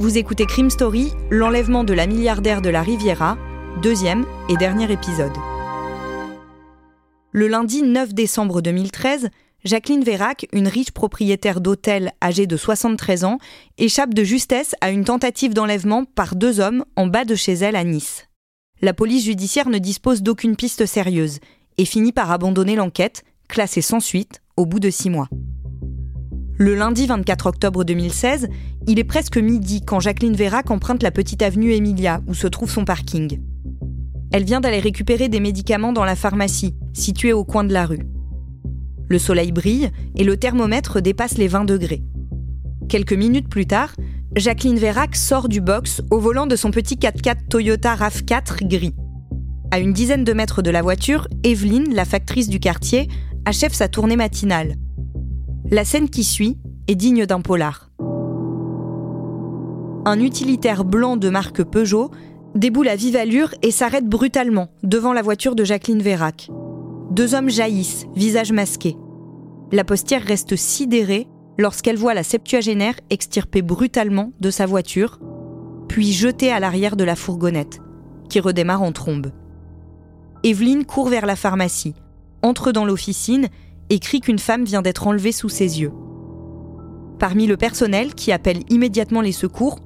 Vous écoutez Crime Story, l'enlèvement de la milliardaire de la Riviera, deuxième et dernier épisode. Le lundi 9 décembre 2013, Jacqueline Vérac, une riche propriétaire d'hôtel âgée de 73 ans, échappe de justesse à une tentative d'enlèvement par deux hommes en bas de chez elle à Nice. La police judiciaire ne dispose d'aucune piste sérieuse et finit par abandonner l'enquête, classée sans suite, au bout de six mois. Le lundi 24 octobre 2016, il est presque midi quand Jacqueline Vérac emprunte la petite avenue Emilia où se trouve son parking. Elle vient d'aller récupérer des médicaments dans la pharmacie, située au coin de la rue. Le soleil brille et le thermomètre dépasse les 20 degrés. Quelques minutes plus tard, Jacqueline Vérac sort du box au volant de son petit 4x4 Toyota RAV4 gris. À une dizaine de mètres de la voiture, Evelyne, la factrice du quartier, achève sa tournée matinale. La scène qui suit est digne d'un polar. Un utilitaire blanc de marque Peugeot déboule à vive allure et s'arrête brutalement devant la voiture de Jacqueline Vérac. Deux hommes jaillissent, visage masqué. La postière reste sidérée lorsqu'elle voit la septuagénaire extirper brutalement de sa voiture, puis jetée à l'arrière de la fourgonnette, qui redémarre en trombe. Evelyne court vers la pharmacie, entre dans l'officine et crie qu'une femme vient d'être enlevée sous ses yeux. Parmi le personnel qui appelle immédiatement les secours,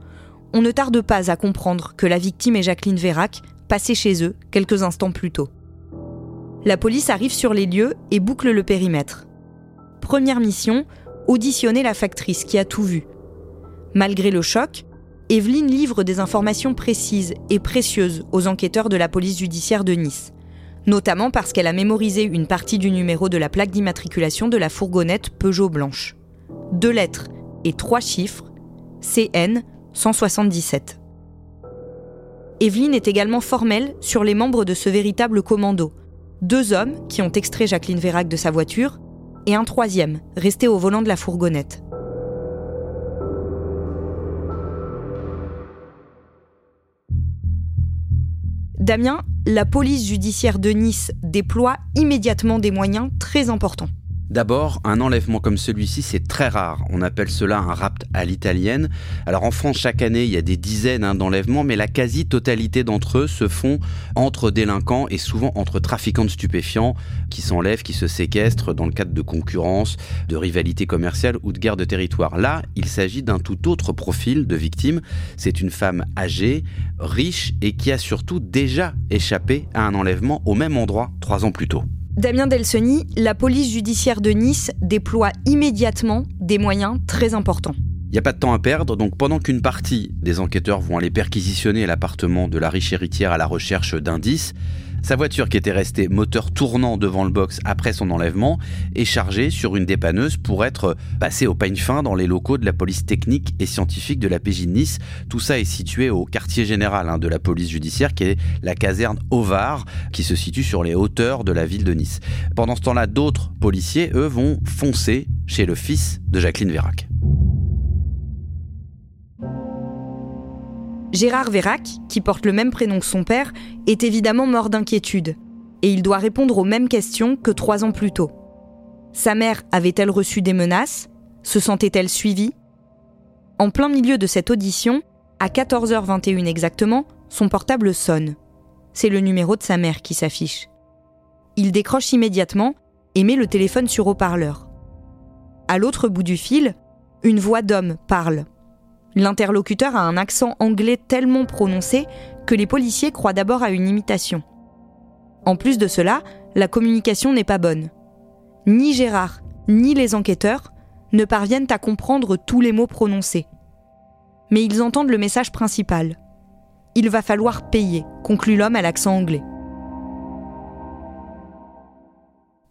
on ne tarde pas à comprendre que la victime est Jacqueline Vérac, passée chez eux quelques instants plus tôt. La police arrive sur les lieux et boucle le périmètre. Première mission, auditionner la factrice qui a tout vu. Malgré le choc, Evelyne livre des informations précises et précieuses aux enquêteurs de la police judiciaire de Nice notamment parce qu'elle a mémorisé une partie du numéro de la plaque d'immatriculation de la fourgonnette Peugeot blanche. Deux lettres et trois chiffres, CN 177. Evelyne est également formelle sur les membres de ce véritable commando. Deux hommes qui ont extrait Jacqueline Vérac de sa voiture et un troisième resté au volant de la fourgonnette. Damien, la police judiciaire de Nice déploie immédiatement des moyens très importants. D'abord, un enlèvement comme celui-ci, c'est très rare. On appelle cela un rapt à l'italienne. Alors en France, chaque année, il y a des dizaines hein, d'enlèvements, mais la quasi-totalité d'entre eux se font entre délinquants et souvent entre trafiquants de stupéfiants qui s'enlèvent, qui se séquestrent dans le cadre de concurrence, de rivalité commerciale ou de guerre de territoire. Là, il s'agit d'un tout autre profil de victime. C'est une femme âgée, riche et qui a surtout déjà échappé à un enlèvement au même endroit trois ans plus tôt. Damien Delsoni, la police judiciaire de Nice déploie immédiatement des moyens très importants. Il n'y a pas de temps à perdre, donc pendant qu'une partie des enquêteurs vont aller perquisitionner l'appartement de la riche héritière à la recherche d'indices, sa voiture, qui était restée moteur tournant devant le box après son enlèvement, est chargée sur une dépanneuse pour être passée au peigne fin dans les locaux de la police technique et scientifique de la PJ de Nice. Tout ça est situé au quartier général hein, de la police judiciaire, qui est la caserne Ovar, qui se situe sur les hauteurs de la ville de Nice. Pendant ce temps-là, d'autres policiers, eux, vont foncer chez le fils de Jacqueline Vérac. Gérard Vérac, qui porte le même prénom que son père, est évidemment mort d'inquiétude, et il doit répondre aux mêmes questions que trois ans plus tôt. Sa mère avait-elle reçu des menaces? Se sentait-elle suivie? En plein milieu de cette audition, à 14h21 exactement, son portable sonne. C'est le numéro de sa mère qui s'affiche. Il décroche immédiatement et met le téléphone sur haut-parleur. À l'autre bout du fil, une voix d'homme parle. L'interlocuteur a un accent anglais tellement prononcé que les policiers croient d'abord à une imitation. En plus de cela, la communication n'est pas bonne. Ni Gérard, ni les enquêteurs ne parviennent à comprendre tous les mots prononcés. Mais ils entendent le message principal. Il va falloir payer, conclut l'homme à l'accent anglais.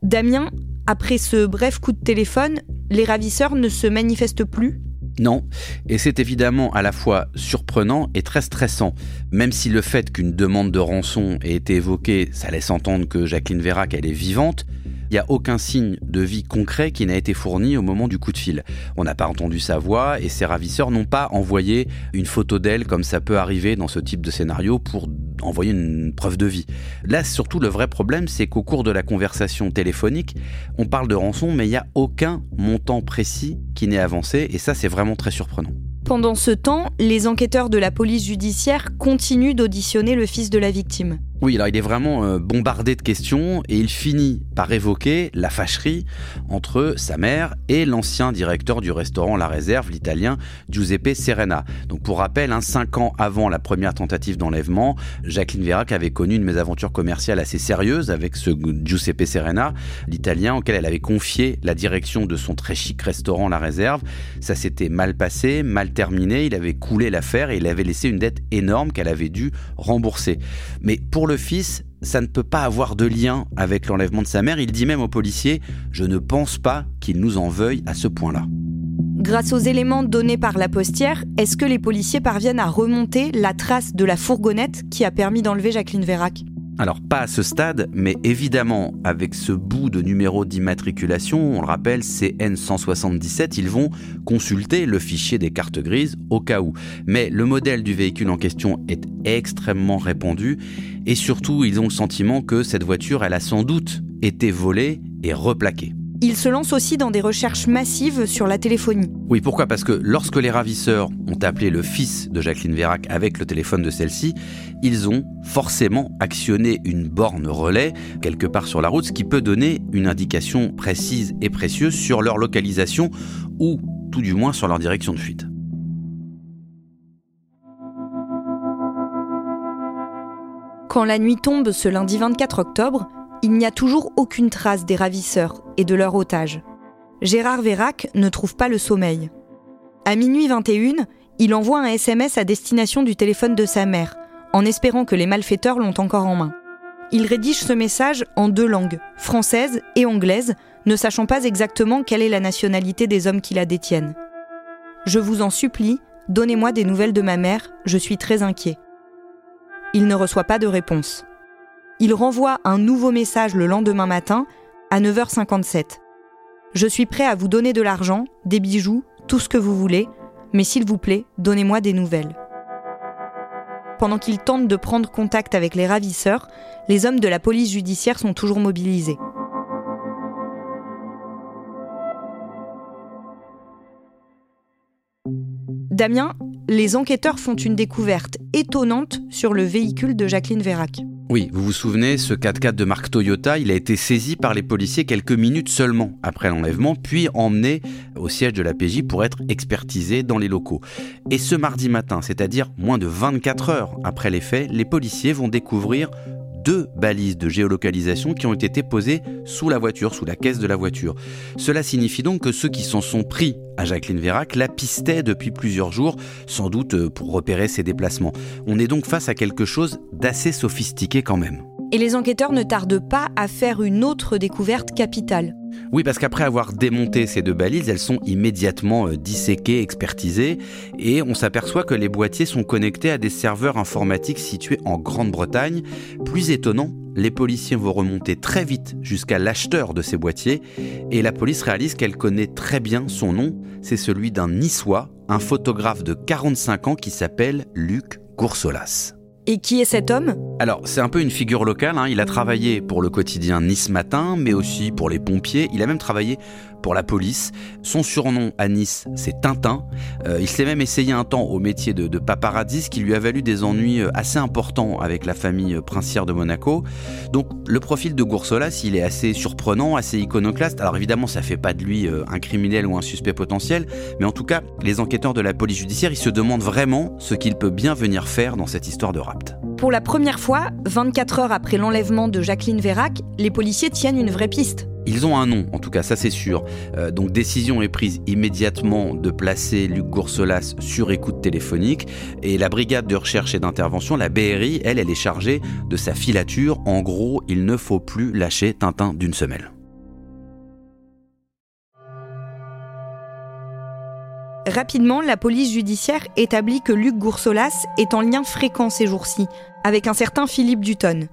Damien, après ce bref coup de téléphone, les ravisseurs ne se manifestent plus non, et c'est évidemment à la fois surprenant et très stressant. Même si le fait qu'une demande de rançon ait été évoquée, ça laisse entendre que Jacqueline Vérac, elle est vivante, il n'y a aucun signe de vie concret qui n'a été fourni au moment du coup de fil. On n'a pas entendu sa voix et ses ravisseurs n'ont pas envoyé une photo d'elle comme ça peut arriver dans ce type de scénario pour envoyer une preuve de vie. Là, surtout, le vrai problème, c'est qu'au cours de la conversation téléphonique, on parle de rançon, mais il n'y a aucun montant précis qui n'est avancé, et ça, c'est vraiment très surprenant. Pendant ce temps, les enquêteurs de la police judiciaire continuent d'auditionner le fils de la victime. Oui, alors il est vraiment euh, bombardé de questions et il finit par évoquer la fâcherie entre sa mère et l'ancien directeur du restaurant La Réserve, l'italien Giuseppe Serena. Donc pour rappel, hein, cinq ans avant la première tentative d'enlèvement, Jacqueline Vérac avait connu une mésaventure commerciale assez sérieuse avec ce Giuseppe Serena, l'italien auquel elle avait confié la direction de son très chic restaurant La Réserve. Ça s'était mal passé, mal terminé, il avait coulé l'affaire et il avait laissé une dette énorme qu'elle avait dû rembourser. Mais pour le fils, ça ne peut pas avoir de lien avec l'enlèvement de sa mère. Il dit même aux policiers Je ne pense pas qu'il nous en veuille à ce point-là. Grâce aux éléments donnés par la postière, est-ce que les policiers parviennent à remonter la trace de la fourgonnette qui a permis d'enlever Jacqueline Vérac? Alors pas à ce stade, mais évidemment avec ce bout de numéro d'immatriculation, on le rappelle, CN 177, ils vont consulter le fichier des cartes grises au cas où. Mais le modèle du véhicule en question est extrêmement répandu et surtout ils ont le sentiment que cette voiture, elle a sans doute été volée et replaquée. Il se lance aussi dans des recherches massives sur la téléphonie. Oui, pourquoi? Parce que lorsque les ravisseurs ont appelé le fils de Jacqueline Vérac avec le téléphone de celle-ci, ils ont forcément actionné une borne relais quelque part sur la route, ce qui peut donner une indication précise et précieuse sur leur localisation ou tout du moins sur leur direction de fuite. Quand la nuit tombe ce lundi 24 octobre, il n'y a toujours aucune trace des ravisseurs et de leur otage. Gérard Vérac ne trouve pas le sommeil. À minuit 21, il envoie un SMS à destination du téléphone de sa mère, en espérant que les malfaiteurs l'ont encore en main. Il rédige ce message en deux langues, française et anglaise, ne sachant pas exactement quelle est la nationalité des hommes qui la détiennent. Je vous en supplie, donnez-moi des nouvelles de ma mère, je suis très inquiet. Il ne reçoit pas de réponse il renvoie un nouveau message le lendemain matin à 9h57. Je suis prêt à vous donner de l'argent, des bijoux, tout ce que vous voulez, mais s'il vous plaît, donnez-moi des nouvelles. Pendant qu'il tente de prendre contact avec les ravisseurs, les hommes de la police judiciaire sont toujours mobilisés. Damien, les enquêteurs font une découverte étonnante sur le véhicule de Jacqueline Vérac. Oui, vous vous souvenez, ce 4x4 de marque Toyota, il a été saisi par les policiers quelques minutes seulement après l'enlèvement, puis emmené au siège de la PJ pour être expertisé dans les locaux. Et ce mardi matin, c'est-à-dire moins de 24 heures après les faits, les policiers vont découvrir deux balises de géolocalisation qui ont été posées sous la voiture, sous la caisse de la voiture. Cela signifie donc que ceux qui s'en sont pris à Jacqueline Vérac la pistaient depuis plusieurs jours, sans doute euh, pour repérer ses déplacements. On est donc face à quelque chose d'assez sophistiqué quand même. Et les enquêteurs ne tardent pas à faire une autre découverte capitale. Oui, parce qu'après avoir démonté ces deux balises, elles sont immédiatement euh, disséquées, expertisées, et on s'aperçoit que les boîtiers sont connectés à des serveurs informatiques situés en Grande-Bretagne. Plus étonnant, les policiers vont remonter très vite jusqu'à l'acheteur de ces boîtiers, et la police réalise qu'elle connaît très bien son nom, c'est celui d'un niçois, un photographe de 45 ans qui s'appelle Luc Coursolas. Et qui est cet homme? Alors, c'est un peu une figure locale. Hein. Il a travaillé pour le quotidien Nice Matin, mais aussi pour les pompiers. Il a même travaillé pour la police. Son surnom à Nice, c'est Tintin. Euh, il s'est même essayé un temps au métier de, de, paparazzi, qui lui a valu des ennuis euh, assez importants avec la famille euh, princière de Monaco. Donc le profil de Goursolas, il est assez surprenant, assez iconoclaste. Alors évidemment, ça fait pas de lui un criminel ou un suspect potentiel, mais en tout cas, les enquêteurs de la police judiciaire, ils se demandent vraiment ce qu'il peut bien venir faire dans cette histoire de Pour la première fois, 24 heures après l'enlèvement de Jacqueline Vérac, les policiers tiennent une vraie piste. Ils ont un nom, en tout cas, ça c'est sûr. Euh, donc décision est prise immédiatement de placer Luc Goursolas sur écoute téléphonique. Et la brigade de recherche et d'intervention, la BRI, elle, elle est chargée de sa filature. En gros, il ne faut plus lâcher Tintin d'une semelle. Rapidement, la police judiciaire établit que Luc Goursolas est en lien fréquent ces jours-ci avec un certain Philippe Dutton.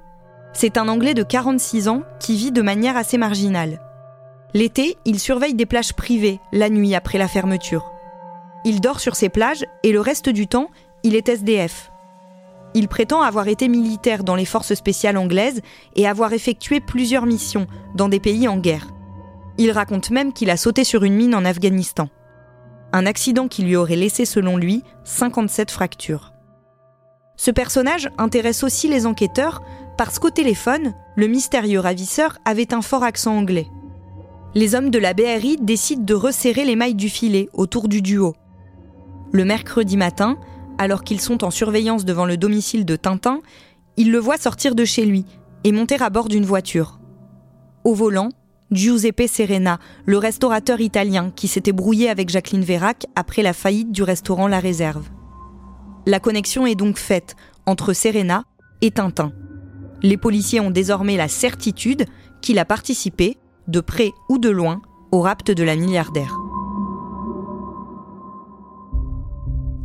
C'est un Anglais de 46 ans qui vit de manière assez marginale. L'été, il surveille des plages privées, la nuit après la fermeture. Il dort sur ces plages et le reste du temps, il est SDF. Il prétend avoir été militaire dans les forces spéciales anglaises et avoir effectué plusieurs missions dans des pays en guerre. Il raconte même qu'il a sauté sur une mine en Afghanistan. Un accident qui lui aurait laissé, selon lui, 57 fractures. Ce personnage intéresse aussi les enquêteurs parce qu'au téléphone, le mystérieux ravisseur avait un fort accent anglais. Les hommes de la BRI décident de resserrer les mailles du filet autour du duo. Le mercredi matin, alors qu'ils sont en surveillance devant le domicile de Tintin, ils le voient sortir de chez lui et monter à bord d'une voiture. Au volant, Giuseppe Serena, le restaurateur italien qui s'était brouillé avec Jacqueline Vérac après la faillite du restaurant La Réserve. La connexion est donc faite entre Serena et Tintin. Les policiers ont désormais la certitude qu'il a participé, de près ou de loin, au rapt de la milliardaire.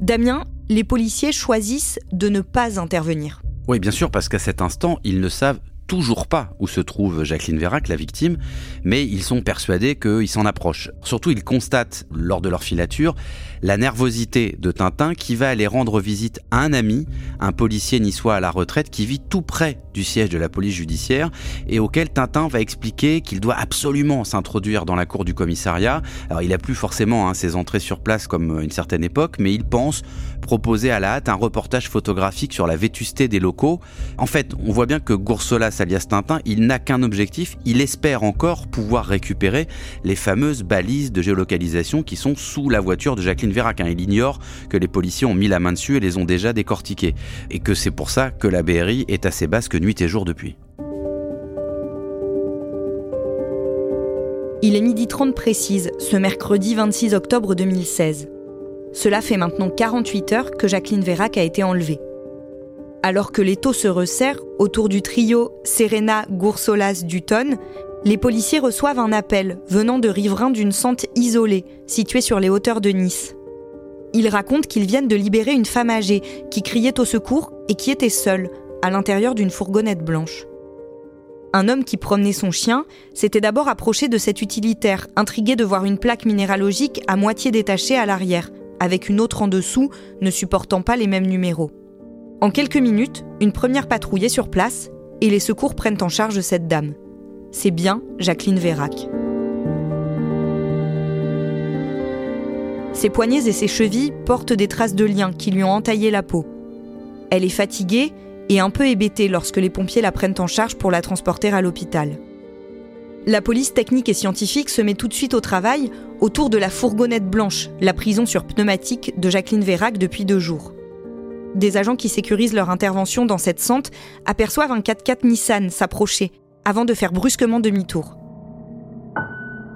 Damien, les policiers choisissent de ne pas intervenir. Oui, bien sûr, parce qu'à cet instant, ils ne savent toujours pas où se trouve Jacqueline Vérac, la victime, mais ils sont persuadés qu'il s'en approche. Surtout, ils constatent, lors de leur filature, la nervosité de Tintin qui va aller rendre visite à un ami, un policier niçois à la retraite qui vit tout près du siège de la police judiciaire et auquel Tintin va expliquer qu'il doit absolument s'introduire dans la cour du commissariat. Alors il a plus forcément hein, ses entrées sur place comme une certaine époque, mais il pense proposer à la hâte un reportage photographique sur la vétusté des locaux. En fait, on voit bien que Goursolas alias Tintin, il n'a qu'un objectif, il espère encore pouvoir récupérer les fameuses balises de géolocalisation qui sont sous la voiture de Jacqueline Vérac. Hein. Il ignore que les policiers ont mis la main dessus et les ont déjà décortiquées. Et que c'est pour ça que la BRI est assez basse que nuit et jour depuis. Il est midi 30 précise, ce mercredi 26 octobre 2016. Cela fait maintenant 48 heures que Jacqueline Vérac a été enlevée. Alors que les se resserrent autour du trio Serena Goursolas Dutton, les policiers reçoivent un appel venant de riverains d'une sente isolée située sur les hauteurs de Nice. Ils racontent qu'ils viennent de libérer une femme âgée qui criait au secours et qui était seule à l'intérieur d'une fourgonnette blanche. Un homme qui promenait son chien s'était d'abord approché de cet utilitaire, intrigué de voir une plaque minéralogique à moitié détachée à l'arrière, avec une autre en dessous ne supportant pas les mêmes numéros. En quelques minutes, une première patrouille est sur place et les secours prennent en charge cette dame. C'est bien Jacqueline Vérac. Ses poignets et ses chevilles portent des traces de liens qui lui ont entaillé la peau. Elle est fatiguée et un peu hébétée lorsque les pompiers la prennent en charge pour la transporter à l'hôpital. La police technique et scientifique se met tout de suite au travail autour de la fourgonnette blanche, la prison sur pneumatique de Jacqueline Vérac depuis deux jours. Des agents qui sécurisent leur intervention dans cette sente aperçoivent un 4x4 Nissan s'approcher avant de faire brusquement demi-tour.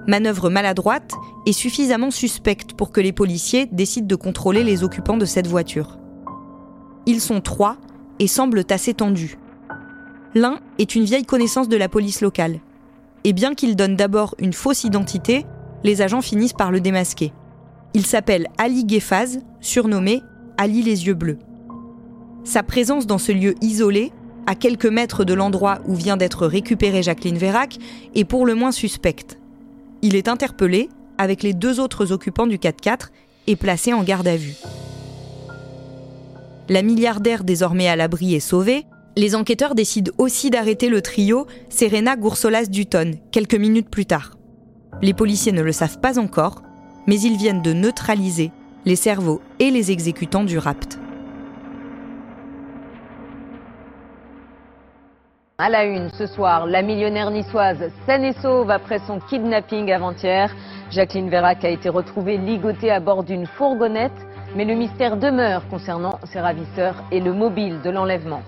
Manœuvre maladroite et suffisamment suspecte pour que les policiers décident de contrôler les occupants de cette voiture. Ils sont trois et semblent assez tendus. L'un est une vieille connaissance de la police locale. Et bien qu'il donne d'abord une fausse identité, les agents finissent par le démasquer. Il s'appelle Ali Guéphaz, surnommé Ali les yeux bleus. Sa présence dans ce lieu isolé, à quelques mètres de l'endroit où vient d'être récupérée Jacqueline Vérac, est pour le moins suspecte. Il est interpellé avec les deux autres occupants du 4x4 et placé en garde à vue. La milliardaire désormais à l'abri est sauvée, les enquêteurs décident aussi d'arrêter le trio Serena Goursolas Dutton quelques minutes plus tard. Les policiers ne le savent pas encore, mais ils viennent de neutraliser les cerveaux et les exécutants du rapt. À la une ce soir, la millionnaire niçoise saine et sauve après son kidnapping avant-hier. Jacqueline Vérac a été retrouvée ligotée à bord d'une fourgonnette. Mais le mystère demeure concernant ces ravisseurs et le mobile de l'enlèvement.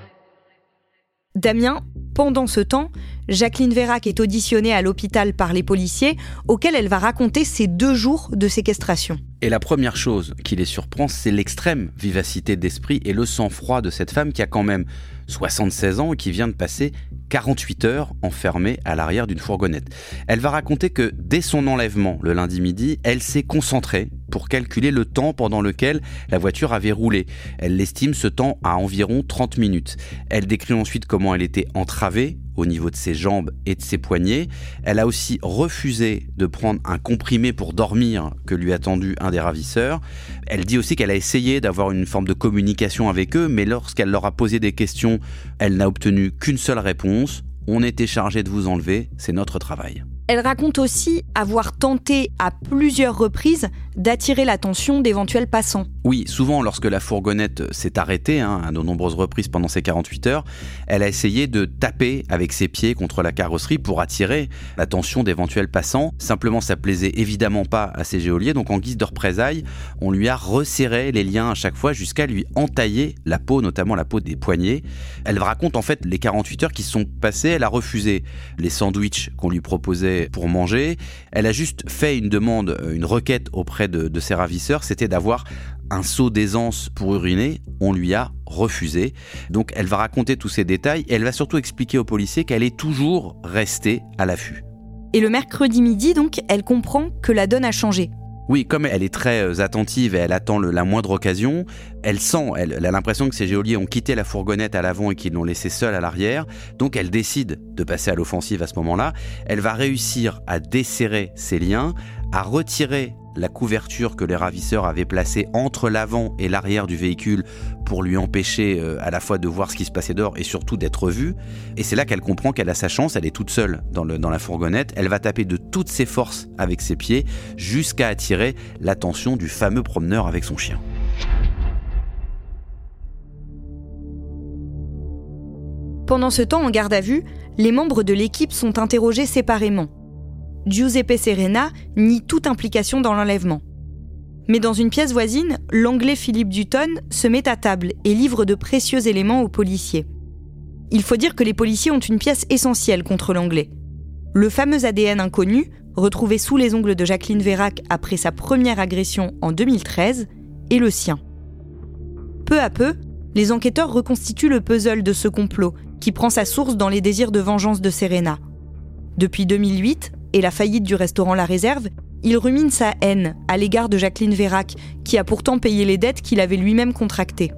Damien, pendant ce temps, Jacqueline Vérac est auditionnée à l'hôpital par les policiers, auxquels elle va raconter ses deux jours de séquestration. Et la première chose qui les surprend, c'est l'extrême vivacité d'esprit et le sang-froid de cette femme qui a quand même 76 ans et qui vient de passer 48 heures enfermée à l'arrière d'une fourgonnette. Elle va raconter que dès son enlèvement le lundi midi, elle s'est concentrée pour calculer le temps pendant lequel la voiture avait roulé. Elle l'estime ce temps à environ 30 minutes. Elle décrit ensuite comment elle était entravée au niveau de ses jambes et de ses poignets. Elle a aussi refusé de prendre un comprimé pour dormir que lui a tendu un des ravisseurs. Elle dit aussi qu'elle a essayé d'avoir une forme de communication avec eux, mais lorsqu'elle leur a posé des questions, elle n'a obtenu qu'une seule réponse. On était chargé de vous enlever, c'est notre travail. Elle raconte aussi avoir tenté à plusieurs reprises d'attirer l'attention d'éventuels passants. Oui, souvent lorsque la fourgonnette s'est arrêtée, hein, à de nombreuses reprises pendant ces 48 heures, elle a essayé de taper avec ses pieds contre la carrosserie pour attirer l'attention d'éventuels passants. Simplement, ça plaisait évidemment pas à ces géoliers, donc en guise de représailles, on lui a resserré les liens à chaque fois jusqu'à lui entailler la peau, notamment la peau des poignets. Elle raconte en fait les 48 heures qui sont passées, elle a refusé les sandwichs qu'on lui proposait pour manger, elle a juste fait une demande, une requête auprès de, de ses ravisseurs, c'était d'avoir un seau d'aisance pour uriner, on lui a refusé. Donc elle va raconter tous ces détails et elle va surtout expliquer aux policiers qu'elle est toujours restée à l'affût. Et le mercredi midi, donc, elle comprend que la donne a changé. Oui, comme elle est très euh, attentive et elle attend la moindre occasion, elle sent, elle, a l'impression que ces geôliers ont quitté la fourgonnette à l'avant et qu'ils l'ont laissé seule à l'arrière. Donc elle décide de passer à l'offensive à ce moment-là. Elle va réussir à desserrer ses liens, à retirer la couverture que les ravisseurs avaient placée entre l'avant et l'arrière du véhicule pour lui empêcher euh, à la fois de voir ce qui se passait dehors et surtout d'être vue. Et c'est là qu'elle comprend qu'elle a sa chance, elle est toute seule dans, dans la fourgonnette, elle va taper de toutes ses forces avec ses pieds jusqu'à attirer l'attention du fameux promeneur avec son chien. Pendant ce temps en garde à vue, les membres de l'équipe sont interrogés séparément. Giuseppe Serena nie toute implication dans l'enlèvement. Mais dans une pièce voisine, l'anglais Philippe Dutton se met à table et livre de précieux éléments aux policiers. Il faut dire que les policiers ont une pièce essentielle contre l'anglais. Le fameux ADN inconnu, retrouvé sous les ongles de Jacqueline Vérac après sa première agression en 2013, est le sien. Peu à peu, les enquêteurs reconstituent le puzzle de ce complot qui prend sa source dans les désirs de vengeance de Serena. Depuis 2008, et la faillite du restaurant La Réserve, il rumine sa haine à l'égard de Jacqueline Vérac, qui a pourtant payé les dettes qu'il avait lui-même contractées.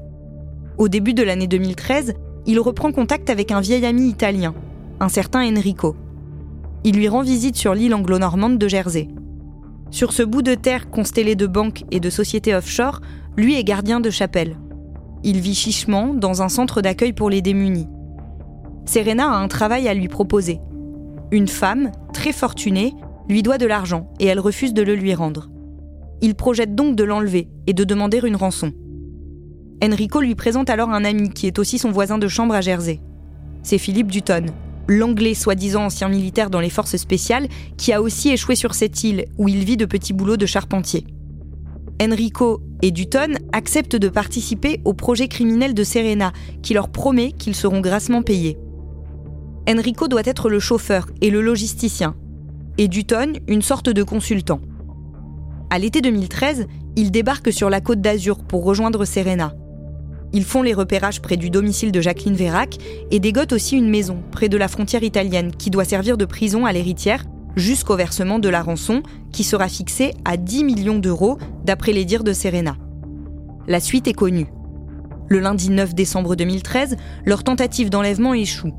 Au début de l'année 2013, il reprend contact avec un vieil ami italien, un certain Enrico. Il lui rend visite sur l'île anglo-normande de Jersey. Sur ce bout de terre constellé de banques et de sociétés offshore, lui est gardien de chapelle. Il vit chichement dans un centre d'accueil pour les démunis. Serena a un travail à lui proposer, une femme, très fortunée, lui doit de l'argent et elle refuse de le lui rendre. Il projette donc de l'enlever et de demander une rançon. Enrico lui présente alors un ami qui est aussi son voisin de chambre à Jersey. C'est Philippe Dutton, l'anglais soi-disant ancien militaire dans les forces spéciales qui a aussi échoué sur cette île où il vit de petits boulots de charpentier. Enrico et Dutton acceptent de participer au projet criminel de Serena qui leur promet qu'ils seront grassement payés. Enrico doit être le chauffeur et le logisticien, et Dutton une sorte de consultant. À l'été 2013, ils débarquent sur la côte d'Azur pour rejoindre Serena. Ils font les repérages près du domicile de Jacqueline Vérac et dégotent aussi une maison près de la frontière italienne qui doit servir de prison à l'héritière jusqu'au versement de la rançon qui sera fixée à 10 millions d'euros d'après les dires de Serena. La suite est connue. Le lundi 9 décembre 2013, leur tentative d'enlèvement échoue.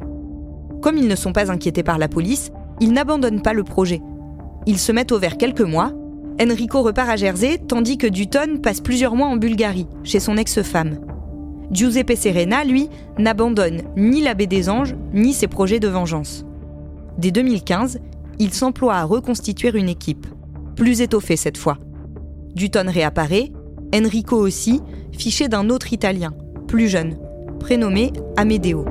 Comme ils ne sont pas inquiétés par la police, ils n'abandonnent pas le projet. Ils se mettent au vert quelques mois. Enrico repart à Jersey, tandis que Dutton passe plusieurs mois en Bulgarie, chez son ex-femme. Giuseppe Serena, lui, n'abandonne ni la des Anges, ni ses projets de vengeance. Dès 2015, il s'emploie à reconstituer une équipe, plus étoffée cette fois. Dutton réapparaît, Enrico aussi, fiché d'un autre Italien, plus jeune, prénommé Amedeo.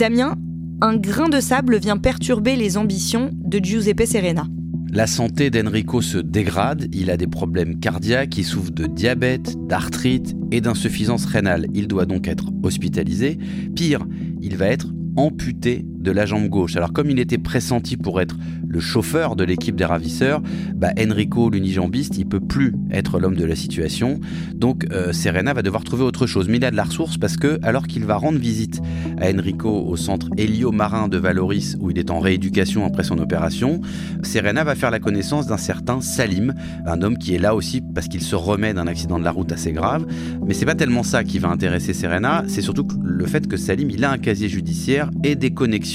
Damien, un grain de sable vient perturber les ambitions de Giuseppe Serena. La santé d'Enrico se dégrade, il a des problèmes cardiaques, il souffre de diabète, d'arthrite et d'insuffisance rénale. Il doit donc être hospitalisé. Pire, il va être amputé de la jambe gauche. Alors comme il était pressenti pour être le chauffeur de l'équipe des ravisseurs, bah Enrico, l'unijambiste, il peut plus être l'homme de la situation. Donc euh, Serena va devoir trouver autre chose. Mais il a de la ressource parce que alors qu'il va rendre visite à Enrico au centre Hélio-Marin de Valoris où il est en rééducation après son opération, Serena va faire la connaissance d'un certain Salim, un homme qui est là aussi parce qu'il se remet d'un accident de la route assez grave. Mais c'est pas tellement ça qui va intéresser Serena, c'est surtout le fait que Salim il a un casier judiciaire et des connexions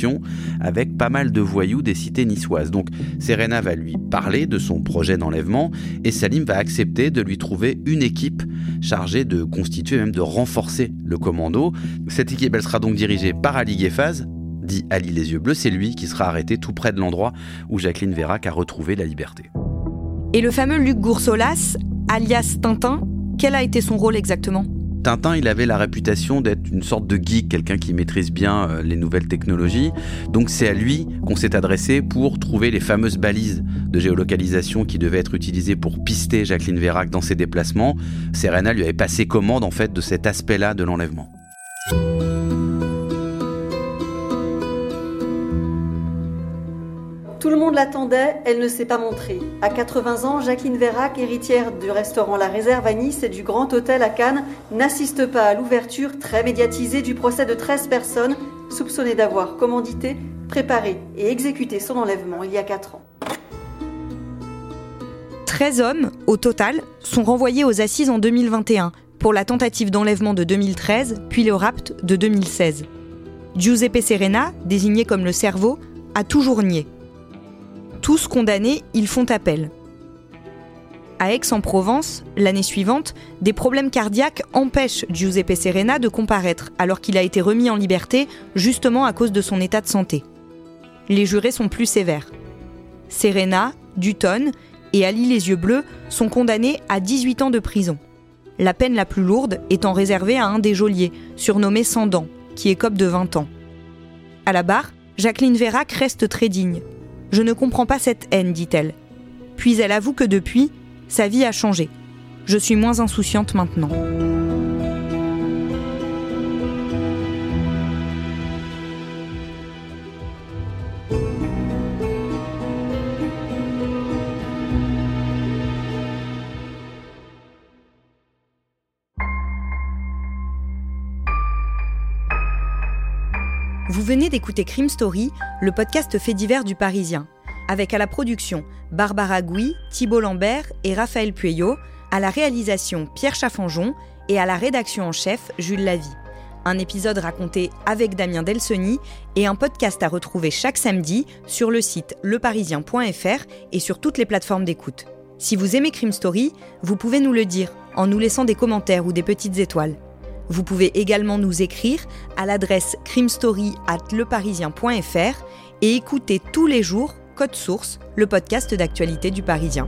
avec pas mal de voyous des cités niçoises. Donc Serena va lui parler de son projet d'enlèvement et Salim va accepter de lui trouver une équipe chargée de constituer, même de renforcer le commando. Cette équipe, elle sera donc dirigée par Ali Gefaz, dit Ali les yeux bleus, c'est lui qui sera arrêté tout près de l'endroit où Jacqueline Vérac a retrouvé la liberté. Et le fameux Luc Goursolas, alias Tintin, quel a été son rôle exactement? Tintin, il avait la réputation d'être une sorte de geek, quelqu'un qui maîtrise bien euh, les nouvelles technologies. Donc c'est à lui qu'on s'est adressé pour trouver les fameuses balises de géolocalisation qui devaient être utilisées pour pister Jacqueline Vérac dans ses déplacements. Serena lui avait passé commande en fait de cet aspect-là de l'enlèvement. Tout le monde l'attendait, elle ne s'est pas montrée. À 80 ans, Jacqueline Vérac, héritière du restaurant La Réserve à Nice et du Grand Hôtel à Cannes, n'assiste pas à l'ouverture très médiatisée du procès de 13 personnes soupçonnées d'avoir commandité, préparé et exécuté son enlèvement il y a 4 ans. 13 hommes, au total, sont renvoyés aux assises en 2021 pour la tentative d'enlèvement de 2013, puis le rapt de 2016. Giuseppe Serena, désigné comme le cerveau, a toujours nié. Tous condamnés, ils font appel. À Aix-en-Provence, l'année suivante, des problèmes cardiaques empêchent Giuseppe Serena de comparaître alors qu'il a été remis en liberté justement à cause de son état de santé. Les jurés sont plus sévères. Serena, Dutton et Ali les yeux bleus sont condamnés à 18 ans de prison. La peine la plus lourde étant réservée à un des geôliers, surnommé Sandan, qui écope de 20 ans. À la barre, Jacqueline Vérac reste très digne je ne comprends pas cette haine, dit-elle. Puis elle avoue que depuis, sa vie a changé. Je suis moins insouciante maintenant. Venez d'écouter Crime Story, le podcast fait divers du Parisien, avec à la production Barbara Gouy, Thibault Lambert et Raphaël Pueyo, à la réalisation Pierre Chaffanjon et à la rédaction en chef Jules Lavie. Un épisode raconté avec Damien Delseny et un podcast à retrouver chaque samedi sur le site leparisien.fr et sur toutes les plateformes d'écoute. Si vous aimez Crime Story, vous pouvez nous le dire en nous laissant des commentaires ou des petites étoiles. Vous pouvez également nous écrire à l'adresse crimestory@leparisien.fr et écouter tous les jours Code Source, le podcast d'actualité du Parisien.